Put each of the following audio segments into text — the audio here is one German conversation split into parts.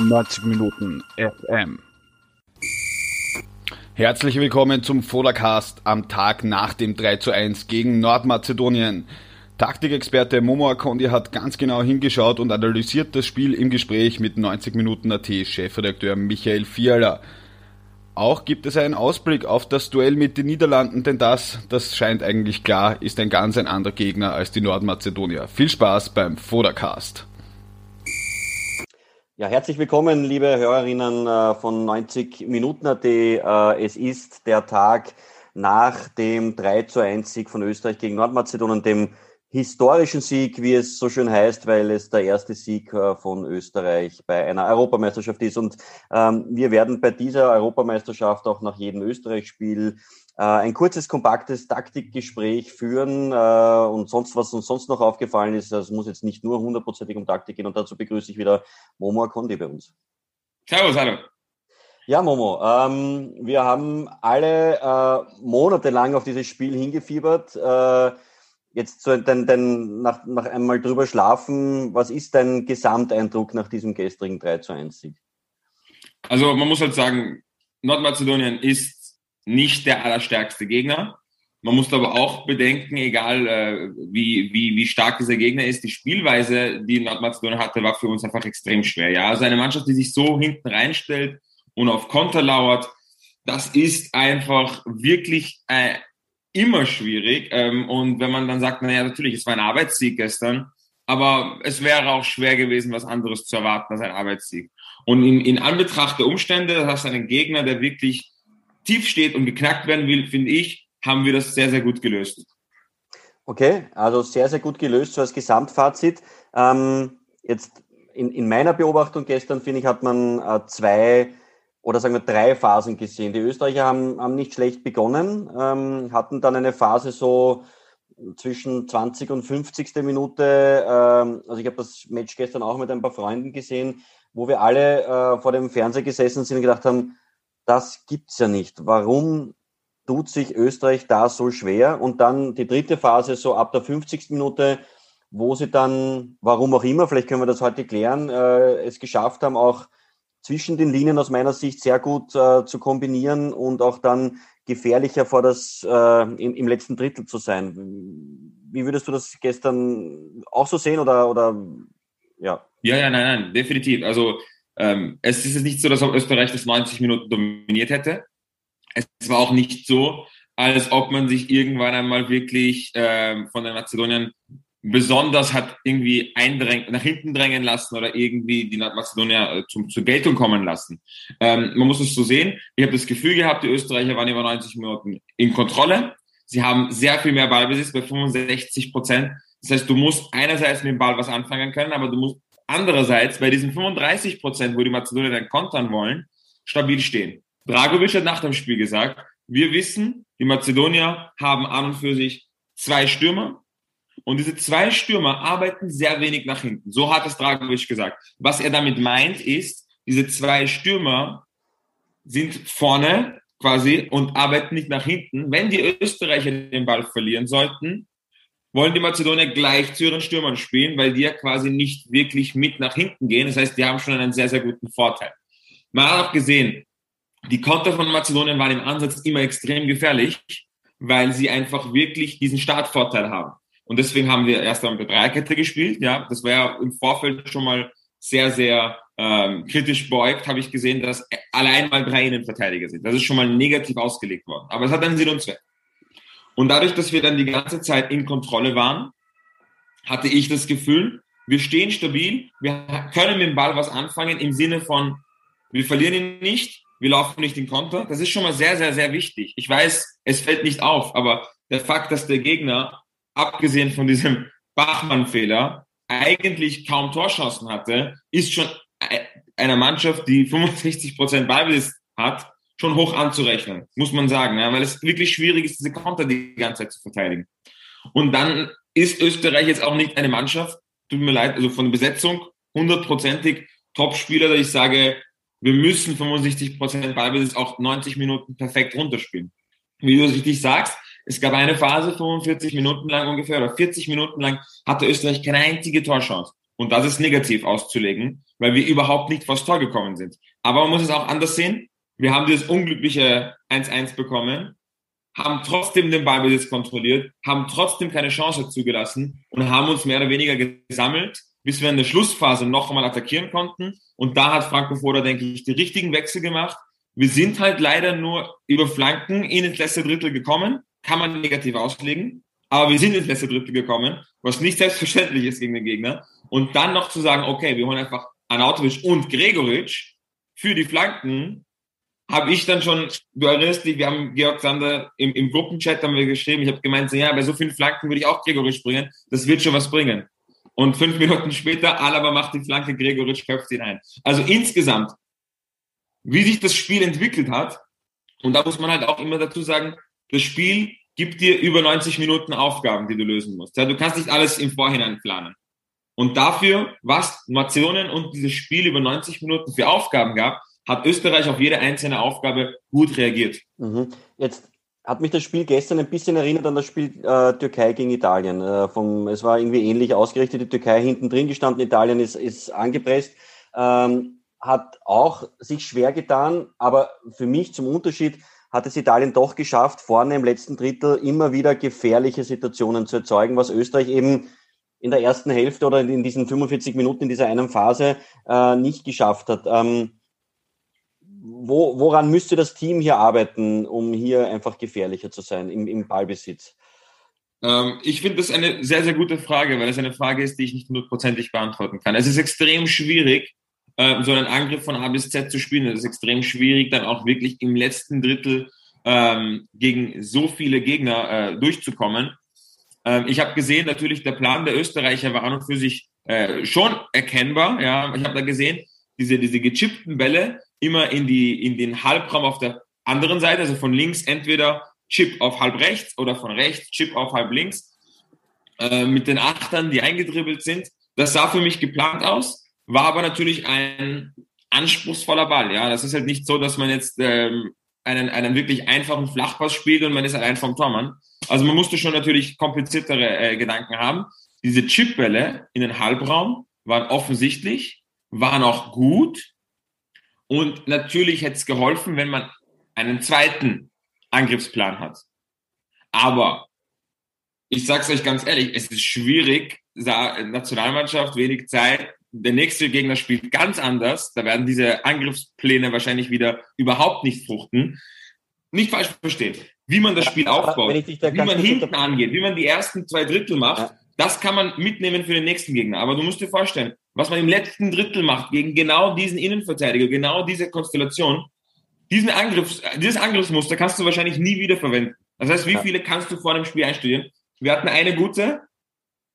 90 Minuten FM. Herzlich willkommen zum Vodacast am Tag nach dem 3 zu 1 gegen Nordmazedonien. Taktikexperte Momo Akondi hat ganz genau hingeschaut und analysiert das Spiel im Gespräch mit 90 Minuten AT Chefredakteur Michael Fiala. Auch gibt es einen Ausblick auf das Duell mit den Niederlanden, denn das, das scheint eigentlich klar, ist ein ganz ein anderer Gegner als die Nordmazedonier. Viel Spaß beim Vodacast. Ja, herzlich willkommen, liebe Hörerinnen äh, von 90 Minuten AT. Äh, es ist der Tag nach dem 3 zu 1 Sieg von Österreich gegen Nordmazedonien, dem historischen Sieg, wie es so schön heißt, weil es der erste Sieg äh, von Österreich bei einer Europameisterschaft ist. Und ähm, wir werden bei dieser Europameisterschaft auch nach jedem Österreich-Spiel äh, ein kurzes, kompaktes Taktikgespräch führen äh, und sonst, was uns sonst noch aufgefallen ist, es muss jetzt nicht nur hundertprozentig um Taktik gehen. Und dazu begrüße ich wieder Momo Akondi bei uns. Servus, hallo. Ja, Momo, ähm, wir haben alle äh, monatelang auf dieses Spiel hingefiebert. Äh, Jetzt so dein, dein, nach, nach einmal drüber schlafen, was ist dein Gesamteindruck nach diesem gestrigen 3 zu 1 Sieg? Also man muss halt sagen, Nordmazedonien ist nicht der allerstärkste Gegner. Man muss aber auch bedenken, egal äh, wie, wie, wie stark dieser Gegner ist, die Spielweise, die Nordmazedonien hatte, war für uns einfach extrem schwer. Ja, also eine Mannschaft, die sich so hinten reinstellt und auf Konter lauert, das ist einfach wirklich äh, immer schwierig. Ähm, und wenn man dann sagt, naja, natürlich, es war ein Arbeitssieg gestern, aber es wäre auch schwer gewesen, was anderes zu erwarten als ein Arbeitssieg. Und in, in Anbetracht der Umstände, das heißt einen Gegner, der wirklich tief steht und geknackt werden will, finde ich, haben wir das sehr, sehr gut gelöst. Okay, also sehr, sehr gut gelöst, so als Gesamtfazit. Ähm, jetzt in, in meiner Beobachtung gestern, finde ich, hat man äh, zwei oder sagen wir drei Phasen gesehen. Die Österreicher haben, haben nicht schlecht begonnen, ähm, hatten dann eine Phase so zwischen 20 und 50. Minute. Ähm, also ich habe das Match gestern auch mit ein paar Freunden gesehen, wo wir alle äh, vor dem Fernseher gesessen sind und gedacht haben, das gibt's ja nicht. Warum tut sich Österreich da so schwer? Und dann die dritte Phase, so ab der 50. Minute, wo sie dann, warum auch immer, vielleicht können wir das heute klären, äh, es geschafft haben, auch zwischen den Linien aus meiner Sicht sehr gut äh, zu kombinieren und auch dann gefährlicher vor das äh, im, im, letzten Drittel zu sein. Wie würdest du das gestern auch so sehen oder oder ja? Ja, ja, nein, nein, definitiv. Also ähm, es ist nicht so, dass Österreich das 90 Minuten dominiert hätte. Es war auch nicht so, als ob man sich irgendwann einmal wirklich ähm, von den Mazedoniern besonders hat irgendwie eindrängen, nach hinten drängen lassen oder irgendwie die Nordmazedonier äh, zum, zur Geltung kommen lassen. Ähm, man muss es so sehen. Ich habe das Gefühl gehabt, die Österreicher waren über 90 Minuten in Kontrolle. Sie haben sehr viel mehr Ballbesitz bei 65 Prozent. Das heißt, du musst einerseits mit dem Ball was anfangen können, aber du musst andererseits bei diesen 35 Prozent, wo die Mazedonier dann kontern wollen, stabil stehen. Dragovic hat nach dem Spiel gesagt, wir wissen, die Mazedonier haben an und für sich zwei Stürmer, und diese zwei Stürmer arbeiten sehr wenig nach hinten. So hat es Dragovic gesagt. Was er damit meint, ist, diese zwei Stürmer sind vorne quasi und arbeiten nicht nach hinten. Wenn die Österreicher den Ball verlieren sollten, wollen die Mazedonier gleich zu ihren Stürmern spielen, weil die ja quasi nicht wirklich mit nach hinten gehen. Das heißt, die haben schon einen sehr, sehr guten Vorteil. Man hat auch gesehen, die Konter von Mazedonien waren im Ansatz immer extrem gefährlich, weil sie einfach wirklich diesen Startvorteil haben. Und deswegen haben wir erst einmal mit Dreierkette gespielt. Ja, das war ja im Vorfeld schon mal sehr, sehr ähm, kritisch beugt, habe ich gesehen, dass allein mal drei Innenverteidiger sind. Das ist schon mal negativ ausgelegt worden. Aber es hat einen Sinn und Zweck. Und dadurch, dass wir dann die ganze Zeit in Kontrolle waren, hatte ich das Gefühl, wir stehen stabil, wir können mit dem Ball was anfangen im Sinne von, wir verlieren ihn nicht, wir laufen nicht in Konter. Das ist schon mal sehr, sehr, sehr wichtig. Ich weiß, es fällt nicht auf, aber der Fakt, dass der Gegner abgesehen von diesem Bachmann-Fehler, eigentlich kaum Torchancen hatte, ist schon einer Mannschaft, die 65 Prozent Ballbesitz hat, schon hoch anzurechnen, muss man sagen, ja, weil es wirklich schwierig ist, diese Konter die ganze Zeit zu verteidigen. Und dann ist Österreich jetzt auch nicht eine Mannschaft, tut mir leid, also von der Besetzung hundertprozentig Top-Spieler, dass ich sage, wir müssen 65 Prozent Ballbesitz auch 90 Minuten perfekt runterspielen. Wie du richtig sagst, es gab eine Phase, 45 Minuten lang ungefähr, oder 40 Minuten lang, hatte Österreich keine einzige Torchance. Und das ist negativ auszulegen, weil wir überhaupt nicht vors Tor gekommen sind. Aber man muss es auch anders sehen. Wir haben dieses unglückliche 1-1 bekommen, haben trotzdem den Ballbesitz kontrolliert, haben trotzdem keine Chance zugelassen und haben uns mehr oder weniger gesammelt, bis wir in der Schlussphase noch einmal attackieren konnten. Und da hat Franco Foda, denke ich, die richtigen Wechsel gemacht. Wir sind halt leider nur über Flanken in ins letzte Drittel gekommen. Kann man negativ auslegen. Aber wir sind ins letzte Drittel gekommen, was nicht selbstverständlich ist gegen den Gegner. Und dann noch zu sagen, okay, wir holen einfach Anautovic und Gregoritsch für die Flanken, habe ich dann schon, du erinnerst dich, wir haben Georg Sander im, im Gruppenchat haben wir geschrieben, ich habe gemeint, ja, bei so vielen Flanken würde ich auch Gregoritsch bringen, das wird schon was bringen. Und fünf Minuten später, Alaba macht die Flanke, Gregoritsch köpft ihn ein. Also insgesamt, wie sich das Spiel entwickelt hat, und da muss man halt auch immer dazu sagen, das Spiel gibt dir über 90 Minuten Aufgaben, die du lösen musst. Ja, du kannst nicht alles im Vorhinein planen. Und dafür, was Nationen und dieses Spiel über 90 Minuten für Aufgaben gab, hat Österreich auf jede einzelne Aufgabe gut reagiert. Mhm. Jetzt hat mich das Spiel gestern ein bisschen erinnert an das Spiel äh, Türkei gegen Italien. Äh, vom, es war irgendwie ähnlich ausgerichtet. Die Türkei hinten drin gestanden, Italien ist, ist angepresst. Ähm, hat auch sich schwer getan, aber für mich zum Unterschied hat es Italien doch geschafft, vorne im letzten Drittel immer wieder gefährliche Situationen zu erzeugen, was Österreich eben in der ersten Hälfte oder in diesen 45 Minuten in dieser einen Phase äh, nicht geschafft hat. Ähm, wo, woran müsste das Team hier arbeiten, um hier einfach gefährlicher zu sein im, im Ballbesitz? Ähm, ich finde das eine sehr, sehr gute Frage, weil es eine Frage ist, die ich nicht hundertprozentig beantworten kann. Es ist extrem schwierig, äh, so einen Angriff von A bis Z zu spielen. Es ist extrem schwierig, dann auch wirklich im letzten Drittel ähm, gegen so viele Gegner äh, durchzukommen. Ähm, ich habe gesehen, natürlich der Plan der Österreicher war an und für sich äh, schon erkennbar. Ja, ich habe da gesehen, diese, diese gechippten Bälle immer in, die, in den Halbraum auf der anderen Seite, also von links entweder Chip auf halb rechts oder von rechts Chip auf halb links, äh, mit den Achtern, die eingedribbelt sind. Das sah für mich geplant aus, war aber natürlich ein anspruchsvoller Ball. Ja, das ist halt nicht so, dass man jetzt ähm, einen, einen wirklich einfachen Flachpass spielt und man ist allein vom Tormann. Also man musste schon natürlich kompliziertere äh, Gedanken haben. Diese Chipbälle in den Halbraum waren offensichtlich, waren auch gut. Und natürlich hätte es geholfen, wenn man einen zweiten Angriffsplan hat. Aber ich sage es euch ganz ehrlich, es ist schwierig, Nationalmannschaft, wenig Zeit, der nächste Gegner spielt ganz anders. Da werden diese Angriffspläne wahrscheinlich wieder überhaupt nicht fruchten. Nicht falsch verstehen. Wie man das Spiel aufbaut, wie man hinten angeht, wie man die ersten zwei Drittel macht, ja. das kann man mitnehmen für den nächsten Gegner. Aber du musst dir vorstellen, was man im letzten Drittel macht, gegen genau diesen Innenverteidiger, genau diese Konstellation, diesen Angriffs, dieses Angriffsmuster kannst du wahrscheinlich nie wieder verwenden. Das heißt, wie viele kannst du vor dem Spiel einstudieren? Wir hatten eine gute,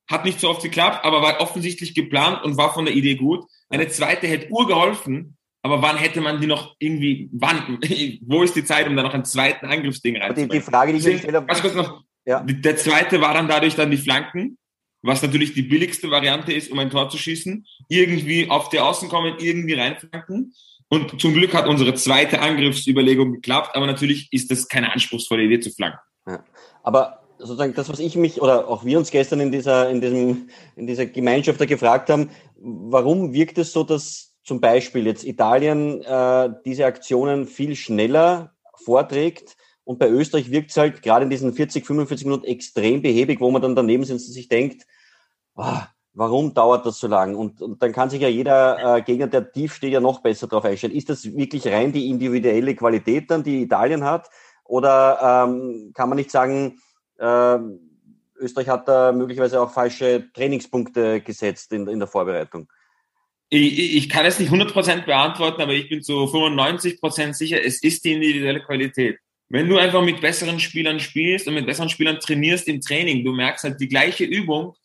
hat nicht so oft geklappt, aber war offensichtlich geplant und war von der Idee gut. Eine zweite hätte urgeholfen, aber wann hätte man die noch irgendwie, wann, wo ist die Zeit, um da noch ein zweiten Angriffsding reinzubringen? Die, die Frage, die ich gestellt habe. kurz noch. Ja. Der zweite war dann dadurch dann die Flanken, was natürlich die billigste Variante ist, um ein Tor zu schießen. Irgendwie auf die Außen kommen, irgendwie reinflanken. Und zum Glück hat unsere zweite Angriffsüberlegung geklappt, aber natürlich ist das keine anspruchsvolle Idee zu flanken. Ja. Aber sozusagen das, was ich mich oder auch wir uns gestern in dieser, in diesem, in dieser Gemeinschaft da gefragt haben, warum wirkt es so, dass zum Beispiel jetzt Italien äh, diese Aktionen viel schneller vorträgt und bei Österreich wirkt es halt gerade in diesen 40, 45 Minuten extrem behäbig, wo man dann daneben sitzt und sich denkt, oh, warum dauert das so lang? Und, und dann kann sich ja jeder äh, Gegner, der tief steht, ja noch besser darauf einstellen. Ist das wirklich rein die individuelle Qualität dann, die Italien hat? Oder ähm, kann man nicht sagen, Österreich hat da möglicherweise auch falsche Trainingspunkte gesetzt in, in der Vorbereitung. Ich, ich kann es nicht 100% beantworten, aber ich bin zu 95% sicher, es ist die individuelle Qualität. Wenn du einfach mit besseren Spielern spielst und mit besseren Spielern trainierst im Training, du merkst halt die gleiche Übung,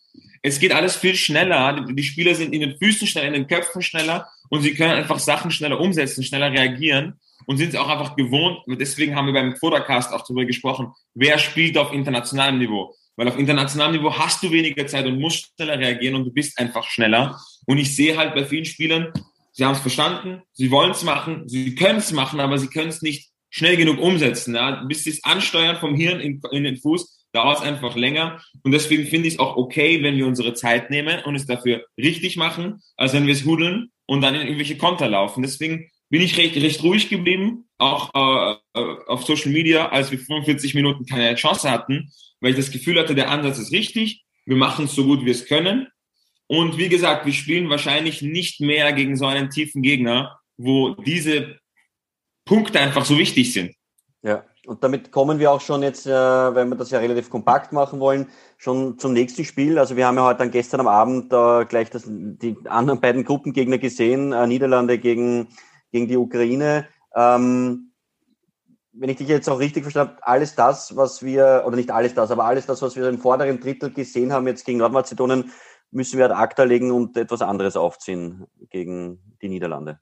es geht alles viel schneller. Die Spieler sind in den Füßen schneller, in den Köpfen schneller und sie können einfach Sachen schneller umsetzen, schneller reagieren und sind es auch einfach gewohnt. Und deswegen haben wir beim Fotocast auch darüber gesprochen, wer spielt auf internationalem Niveau. Weil auf internationalem Niveau hast du weniger Zeit und musst schneller reagieren und du bist einfach schneller. Und ich sehe halt bei vielen Spielern, sie haben es verstanden, sie wollen es machen, sie können es machen, aber sie können es nicht schnell genug umsetzen. Ja? Bis sie es ansteuern vom Hirn in, in, den Fuß, dauert es einfach länger. Und deswegen finde ich es auch okay, wenn wir unsere Zeit nehmen und es dafür richtig machen, als wenn wir es hudeln und dann in irgendwelche Konter laufen. Deswegen bin ich recht, recht ruhig geblieben, auch äh, äh auf Social Media, als wir 45 Minuten keine Chance hatten, weil ich das Gefühl hatte, der Ansatz ist richtig, wir machen es so gut wir es können. Und wie gesagt, wir spielen wahrscheinlich nicht mehr gegen so einen tiefen Gegner, wo diese Punkte einfach so wichtig sind. Ja, und damit kommen wir auch schon jetzt, äh, wenn wir das ja relativ kompakt machen wollen, schon zum nächsten Spiel. Also wir haben ja heute dann gestern am Abend äh, gleich das, die anderen beiden Gruppengegner gesehen, äh, Niederlande gegen, gegen die Ukraine. Ähm, wenn ich dich jetzt auch richtig verstanden habe, alles das, was wir, oder nicht alles das, aber alles das, was wir im vorderen Drittel gesehen haben jetzt gegen Nordmazedonien, müssen wir ad acta legen und etwas anderes aufziehen gegen die Niederlande.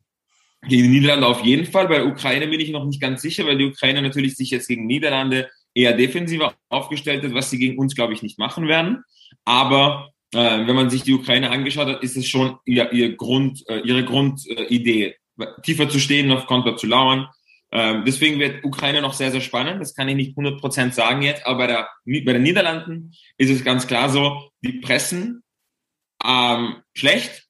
Gegen die Niederlande auf jeden Fall. Bei Ukraine bin ich noch nicht ganz sicher, weil die Ukraine natürlich sich jetzt gegen Niederlande eher defensiver aufgestellt hat, was sie gegen uns, glaube ich, nicht machen werden. Aber äh, wenn man sich die Ukraine angeschaut hat, ist es schon ihr, ihr Grund, äh, ihre Grundidee, tiefer zu stehen, auf Konter zu lauern. Ähm, deswegen wird Ukraine noch sehr, sehr spannend. Das kann ich nicht 100% sagen jetzt. Aber bei, der, bei den Niederlanden ist es ganz klar so, die pressen ähm, schlecht,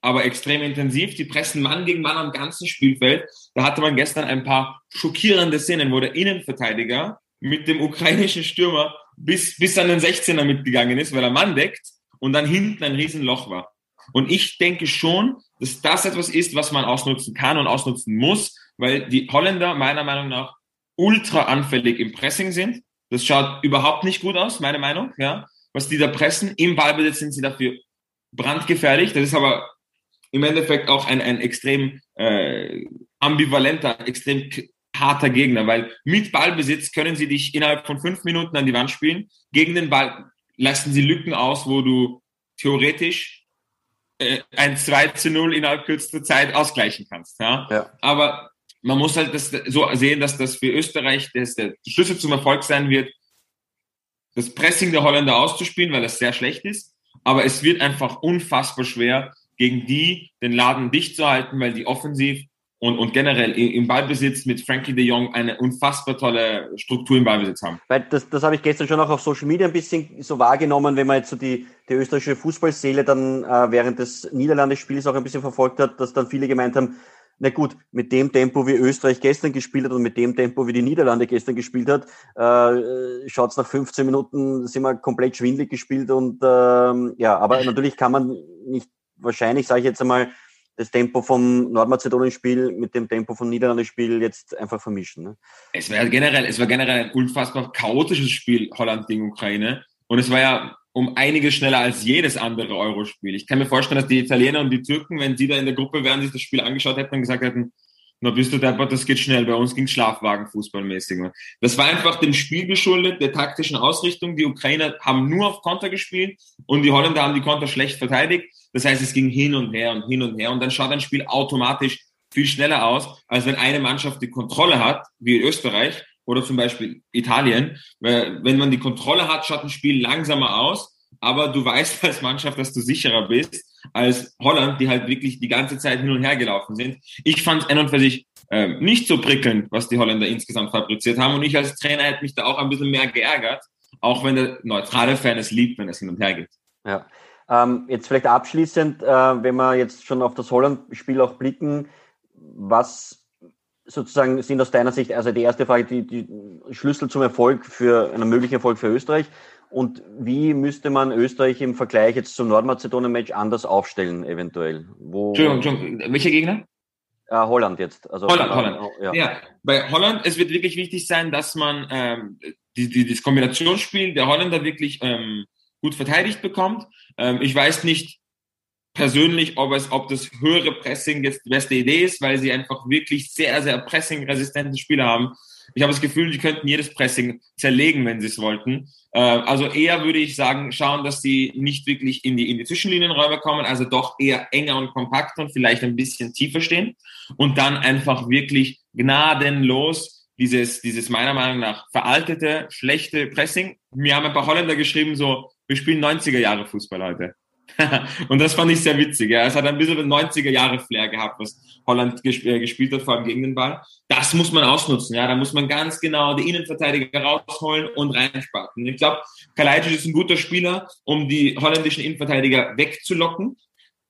aber extrem intensiv. Die pressen Mann gegen Mann am ganzen Spielfeld. Da hatte man gestern ein paar schockierende Szenen, wo der Innenverteidiger mit dem ukrainischen Stürmer bis, bis an den 16er mitgegangen ist, weil er Mann deckt und dann hinten ein Riesenloch war. Und ich denke schon, dass das etwas ist, was man ausnutzen kann und ausnutzen muss, weil die Holländer meiner Meinung nach ultra anfällig im Pressing sind. Das schaut überhaupt nicht gut aus, meine Meinung, ja. Was die da pressen, im Ballbesitz sind sie dafür brandgefährlich. Das ist aber im Endeffekt auch ein, ein extrem äh, ambivalenter, extrem harter Gegner, weil mit Ballbesitz können sie dich innerhalb von fünf Minuten an die Wand spielen. Gegen den Ball lassen sie Lücken aus, wo du theoretisch ein 2 zu 0 innerhalb kürzester Zeit ausgleichen kannst. Ja? ja. Aber man muss halt das so sehen, dass das für Österreich das der Schlüssel zum Erfolg sein wird, das Pressing der Holländer auszuspielen, weil das sehr schlecht ist. Aber es wird einfach unfassbar schwer, gegen die den Laden dicht zu halten, weil die offensiv und, und generell im Ballbesitz mit Frankie de Jong eine unfassbar tolle Struktur im Ballbesitz haben. Weil das, das habe ich gestern schon auch auf Social Media ein bisschen so wahrgenommen, wenn man jetzt so die, die österreichische Fußballseele dann äh, während des Niederlandespiels auch ein bisschen verfolgt hat, dass dann viele gemeint haben, na gut, mit dem Tempo, wie Österreich gestern gespielt hat und mit dem Tempo, wie die Niederlande gestern gespielt hat, äh, schaut es nach 15 Minuten, sind wir komplett schwindlig gespielt und ähm, ja, aber natürlich kann man nicht, wahrscheinlich sage ich jetzt einmal, das Tempo vom Nordmazedonien-Spiel mit dem Tempo vom Niederlande-Spiel jetzt einfach vermischen. Ne? Es war generell, es war generell ein unfassbar chaotisches Spiel Holland gegen Ukraine und es war ja um einiges schneller als jedes andere Eurospiel. Ich kann mir vorstellen, dass die Italiener und die Türken, wenn sie da in der Gruppe wären, sich das Spiel angeschaut hätten und gesagt hätten, na bist du deppert, das geht schnell. Bei uns ging Schlafwagen fußballmäßig. Das war einfach dem Spiel geschuldet, der taktischen Ausrichtung. Die Ukrainer haben nur auf Konter gespielt und die Holländer haben die Konter schlecht verteidigt. Das heißt, es ging hin und her und hin und her und dann schaut ein Spiel automatisch viel schneller aus, als wenn eine Mannschaft die Kontrolle hat, wie Österreich, oder zum Beispiel Italien. Wenn man die Kontrolle hat, schaut ein Spiel langsamer aus, aber du weißt als Mannschaft, dass du sicherer bist als Holland, die halt wirklich die ganze Zeit hin und her gelaufen sind. Ich fand es an und für sich äh, nicht so prickelnd, was die Holländer insgesamt fabriziert haben und ich als Trainer hätte mich da auch ein bisschen mehr geärgert, auch wenn der neutrale Fan es liebt, wenn es hin und her geht. Ja. Ähm, jetzt vielleicht abschließend, äh, wenn wir jetzt schon auf das Holland-Spiel auch blicken, was sozusagen sind aus deiner Sicht, also die erste Frage, die, die Schlüssel zum Erfolg für einen möglichen Erfolg für Österreich und wie müsste man Österreich im Vergleich jetzt zum Nordmazedonien-Match anders aufstellen, eventuell? Wo, Entschuldigung, Entschuldigung, welcher Gegner? Äh, Holland jetzt. Also Holland, Holland. Holland. Ja. ja. bei Holland, es wird wirklich wichtig sein, dass man ähm, die, die, das Kombinationsspiel der Holländer wirklich ähm, gut verteidigt bekommt. Ähm, ich weiß nicht, persönlich, ob es, ob das höhere Pressing jetzt die beste Idee ist, weil sie einfach wirklich sehr, sehr pressing-resistente Spieler haben. Ich habe das Gefühl, die könnten jedes Pressing zerlegen, wenn sie es wollten. Äh, also eher würde ich sagen, schauen, dass sie nicht wirklich in die, in die Zwischenlinienräume kommen, also doch eher enger und kompakter und vielleicht ein bisschen tiefer stehen und dann einfach wirklich gnadenlos dieses, dieses meiner Meinung nach veraltete, schlechte Pressing. Mir haben ein paar Holländer geschrieben, so, wir spielen 90er Jahre Fußball heute. und das fand ich sehr witzig. Ja. Es hat ein bisschen 90er-Jahre-Flair gehabt, was Holland gesp äh, gespielt hat, vor allem gegen den Ball. Das muss man ausnutzen. Ja. Da muss man ganz genau die Innenverteidiger rausholen und reinspaten. Ich glaube, Kalajdzic ist ein guter Spieler, um die holländischen Innenverteidiger wegzulocken.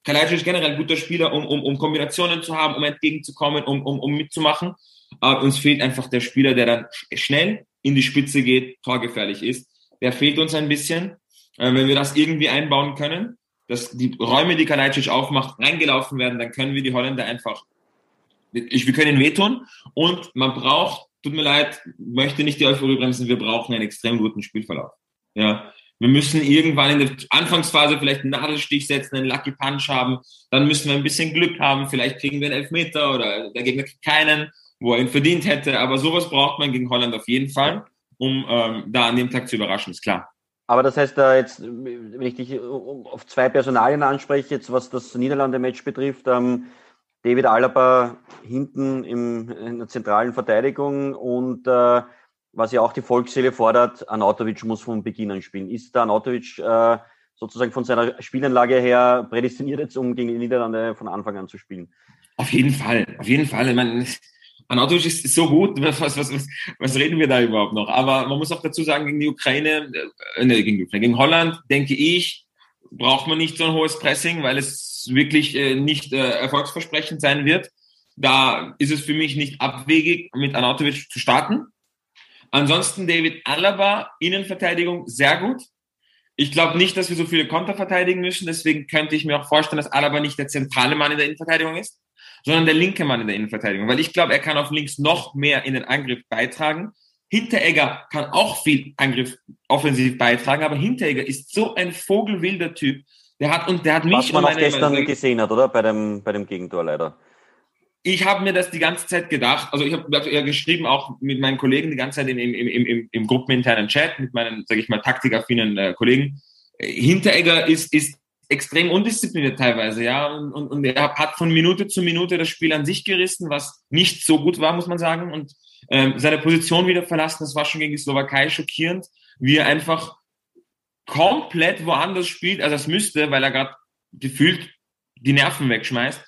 Kalajdzic ist generell ein guter Spieler, um, um, um Kombinationen zu haben, um entgegenzukommen, um, um, um mitzumachen. Aber uns fehlt einfach der Spieler, der dann schnell in die Spitze geht, torgefährlich ist. Der fehlt uns ein bisschen. Äh, wenn wir das irgendwie einbauen können, dass die Räume, die Kalajdzic aufmacht, reingelaufen werden, dann können wir die Holländer einfach, ich, wir können wehtun und man braucht, tut mir leid, möchte nicht die Euphorie bremsen, wir brauchen einen extrem guten Spielverlauf. Ja, wir müssen irgendwann in der Anfangsphase vielleicht einen Nadelstich setzen, einen Lucky Punch haben, dann müssen wir ein bisschen Glück haben, vielleicht kriegen wir einen Elfmeter oder der Gegner kriegt keinen, wo er ihn verdient hätte, aber sowas braucht man gegen Holland auf jeden Fall, um ähm, da an dem Tag zu überraschen, ist klar. Aber das heißt, da jetzt, wenn ich dich auf zwei Personalien anspreche, jetzt was das Niederlande-Match betrifft, ähm, David Alaba hinten im, in der zentralen Verteidigung und äh, was ja auch die Volksseele fordert, Anatovic muss von Beginn an spielen. Ist der Anatovic äh, sozusagen von seiner Spielanlage her prädestiniert jetzt, um gegen die Niederlande von Anfang an zu spielen? Auf jeden Fall, auf jeden Fall. Ich meine, Anatovic ist so gut, was, was, was, was reden wir da überhaupt noch? Aber man muss auch dazu sagen, gegen die Ukraine, äh, ne, gegen, die Ukraine, gegen Holland, denke ich, braucht man nicht so ein hohes Pressing, weil es wirklich äh, nicht äh, erfolgsversprechend sein wird. Da ist es für mich nicht abwegig, mit Anatovic zu starten. Ansonsten David Alaba, Innenverteidigung, sehr gut. Ich glaube nicht, dass wir so viele Konter verteidigen müssen. Deswegen könnte ich mir auch vorstellen, dass Alaba nicht der zentrale Mann in der Innenverteidigung ist sondern der linke Mann in der Innenverteidigung. Weil ich glaube, er kann auf links noch mehr in den Angriff beitragen. Hinteregger kann auch viel Angriff offensiv beitragen, aber Hinteregger ist so ein vogelwilder Typ. Der hat und der hat mich Was man auch gestern meine, gesehen hat, oder? Bei dem, bei dem Gegentor leider. Ich habe mir das die ganze Zeit gedacht. Also ich habe ja geschrieben, auch mit meinen Kollegen die ganze Zeit im, im, im, im, im gruppeninternen Chat, mit meinen, sage ich mal, taktikaffinen äh, Kollegen. Hinteregger ist, ist extrem undiszipliniert teilweise, ja. Und, und, und er hat von Minute zu Minute das Spiel an sich gerissen, was nicht so gut war, muss man sagen. Und ähm, seine Position wieder verlassen, das war schon gegen die Slowakei schockierend, wie er einfach komplett woanders spielt, als er es müsste, weil er gerade gefühlt die Nerven wegschmeißt.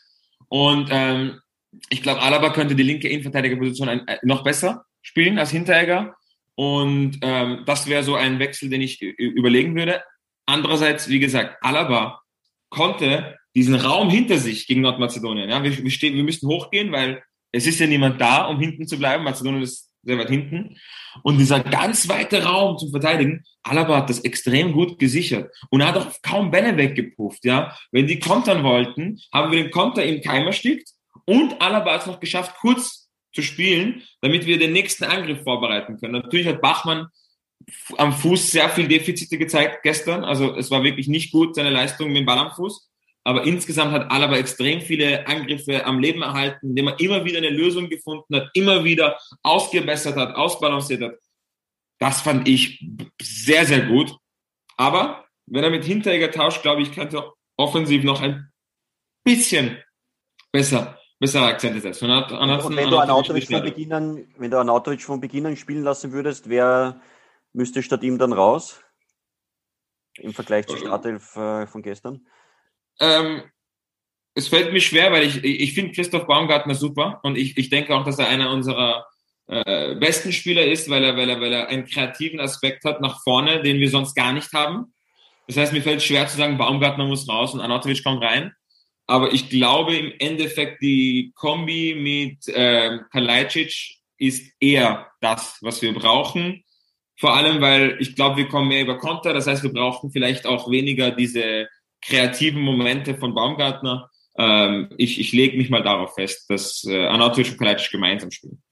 Und ähm, ich glaube, Alaba könnte die linke Innenverteidigerposition ein, äh, noch besser spielen als Hinteregger. Und ähm, das wäre so ein Wechsel, den ich überlegen würde. Andererseits, wie gesagt, Alaba konnte diesen Raum hinter sich gegen Nordmazedonien. Ja, wir, wir, stehen, wir müssen hochgehen, weil es ist ja niemand da, um hinten zu bleiben. Mazedonien ist sehr weit hinten. Und dieser ganz weite Raum zum Verteidigen, Alaba hat das extrem gut gesichert. Und er hat auch kaum Bälle weggepufft. Ja, wenn die kontern wollten, haben wir den Konter im Keim erstickt. Und Alaba hat es noch geschafft, kurz zu spielen, damit wir den nächsten Angriff vorbereiten können. Natürlich hat Bachmann am Fuß sehr viel Defizite gezeigt gestern. Also es war wirklich nicht gut, seine Leistung mit dem Ball am Fuß. Aber insgesamt hat Alaba extrem viele Angriffe am Leben erhalten, indem er immer wieder eine Lösung gefunden hat, immer wieder ausgebessert hat, ausbalanciert hat. Das fand ich sehr, sehr gut. Aber wenn er mit Hinteregger tauscht, glaube ich, könnte er offensiv noch ein bisschen besser, bessere Akzente setzen. Und, und wenn, du Anatovic von Beginn an, wenn du Anatovic von Beginn an spielen lassen würdest, wäre müsste statt ihm dann raus? Im Vergleich zur Startelf äh, von gestern? Ähm, es fällt mir schwer, weil ich, ich finde Christoph Baumgartner super und ich, ich denke auch, dass er einer unserer äh, besten Spieler ist, weil er, weil, er, weil er einen kreativen Aspekt hat nach vorne, den wir sonst gar nicht haben. Das heißt, mir fällt schwer zu sagen, Baumgartner muss raus und Anatovic kommt rein. Aber ich glaube im Endeffekt, die Kombi mit äh, Kalajdzic ist eher das, was wir brauchen. Vor allem, weil ich glaube, wir kommen mehr über Konter. Das heißt, wir brauchen vielleicht auch weniger diese kreativen Momente von Baumgartner. Ähm, ich ich lege mich mal darauf fest, dass äh, Anatovic und Kalajdzic gemeinsam spielen.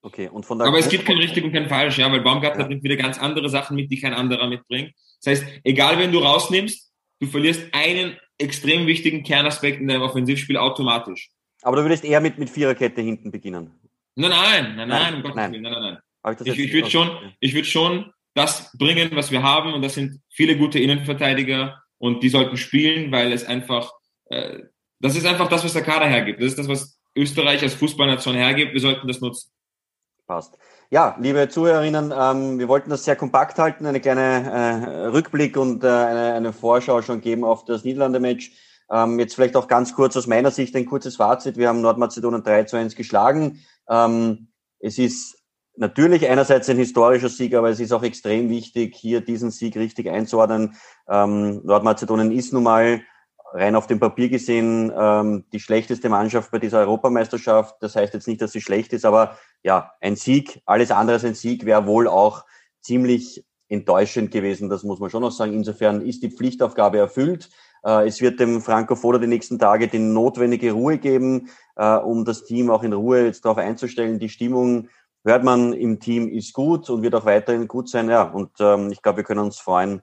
Okay, und von der Aber es gibt kein richtig und kein falsch, ja, weil Baumgartner ja. bringt wieder ganz andere Sachen mit, die kein anderer mitbringt. Das heißt, egal wen du rausnimmst, du verlierst einen extrem wichtigen Kernaspekt in deinem Offensivspiel automatisch. Aber du würdest eher mit, mit Viererkette hinten beginnen. Nein, nein, nein, nein, nein, um Gottes Willen, nein, nein, nein. Ich, ich würde schon, ich würde schon das bringen, was wir haben, und das sind viele gute Innenverteidiger und die sollten spielen, weil es einfach, äh, das ist einfach das, was der Kader hergibt. Das ist das, was Österreich als Fußballnation hergibt. Wir sollten das nutzen. Passt. Ja, liebe Zuhörerinnen, ähm, wir wollten das sehr kompakt halten, eine kleine äh, Rückblick und äh, eine, eine, Vorschau schon geben auf das Niederlande-Match. Ähm, jetzt vielleicht auch ganz kurz aus meiner Sicht ein kurzes Fazit. Wir haben Nordmazedonien 3 zu 1 geschlagen. Ähm, es ist natürlich einerseits ein historischer Sieg, aber es ist auch extrem wichtig, hier diesen Sieg richtig einzuordnen. Ähm, Nordmazedonien ist nun mal rein auf dem Papier gesehen ähm, die schlechteste Mannschaft bei dieser Europameisterschaft. Das heißt jetzt nicht, dass sie schlecht ist, aber ja, ein Sieg, alles andere als ein Sieg wäre wohl auch ziemlich enttäuschend gewesen. Das muss man schon noch sagen. Insofern ist die Pflichtaufgabe erfüllt. Äh, es wird dem Franco Foda die nächsten Tage die notwendige Ruhe geben, äh, um das Team auch in Ruhe jetzt darauf einzustellen. Die Stimmung hört man im Team ist gut und wird auch weiterhin gut sein. Ja, und ähm, ich glaube, wir können uns freuen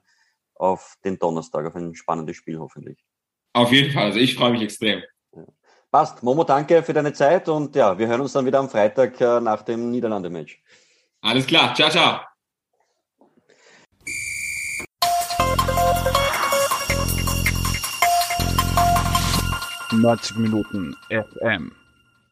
auf den Donnerstag, auf ein spannendes Spiel hoffentlich. Auf jeden Fall, also ich freue mich extrem. Passt. Momo, danke für deine Zeit und ja, wir hören uns dann wieder am Freitag äh, nach dem Niederlande-Match. Alles klar, ciao, ciao. Neunzig Minuten FM.